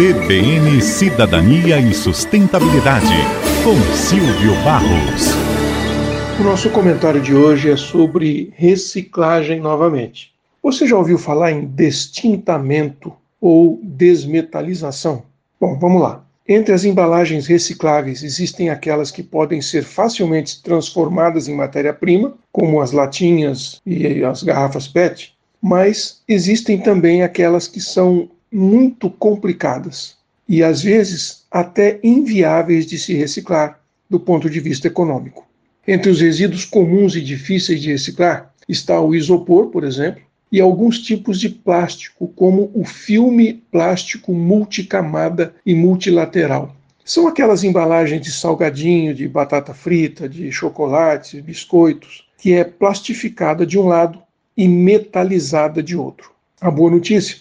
CBN Cidadania e Sustentabilidade, com Silvio Barros. O nosso comentário de hoje é sobre reciclagem novamente. Você já ouviu falar em destintamento ou desmetalização? Bom, vamos lá. Entre as embalagens recicláveis existem aquelas que podem ser facilmente transformadas em matéria-prima, como as latinhas e as garrafas PET, mas existem também aquelas que são muito complicadas e às vezes até inviáveis de se reciclar do ponto de vista econômico. Entre os resíduos comuns e difíceis de reciclar está o isopor, por exemplo, e alguns tipos de plástico, como o filme plástico multicamada e multilateral. São aquelas embalagens de salgadinho, de batata frita, de chocolates, biscoitos, que é plastificada de um lado e metalizada de outro. A boa notícia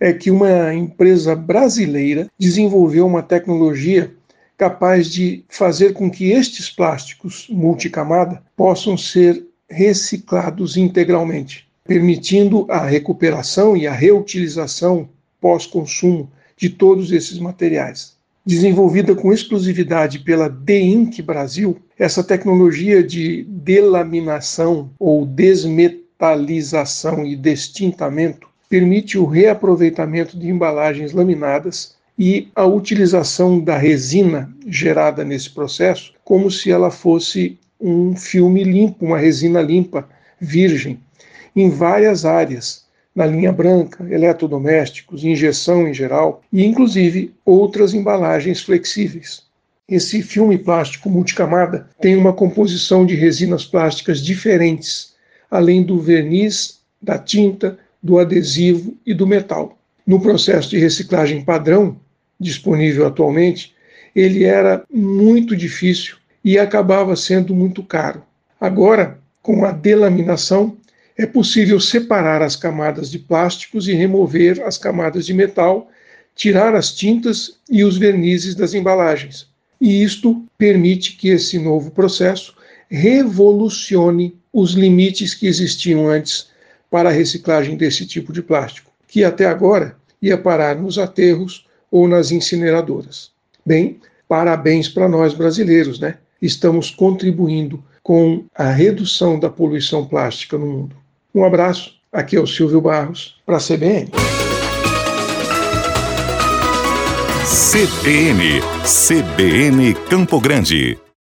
é que uma empresa brasileira desenvolveu uma tecnologia capaz de fazer com que estes plásticos multicamada possam ser reciclados integralmente, permitindo a recuperação e a reutilização pós-consumo de todos esses materiais. Desenvolvida com exclusividade pela D-Inc Brasil, essa tecnologia de delaminação ou desmetalização e destintamento permite o reaproveitamento de embalagens laminadas e a utilização da resina gerada nesse processo como se ela fosse um filme limpo, uma resina limpa, virgem, em várias áreas, na linha branca, eletrodomésticos, injeção em geral e inclusive outras embalagens flexíveis. Esse filme plástico multicamada tem uma composição de resinas plásticas diferentes, além do verniz, da tinta, do adesivo e do metal. No processo de reciclagem padrão, disponível atualmente, ele era muito difícil e acabava sendo muito caro. Agora, com a delaminação, é possível separar as camadas de plásticos e remover as camadas de metal, tirar as tintas e os vernizes das embalagens. E isto permite que esse novo processo revolucione os limites que existiam antes para a reciclagem desse tipo de plástico, que até agora ia parar nos aterros ou nas incineradoras. Bem, parabéns para nós brasileiros, né? Estamos contribuindo com a redução da poluição plástica no mundo. Um abraço, aqui é o Silvio Barros, para a CBN. CBN, CBN Campo Grande.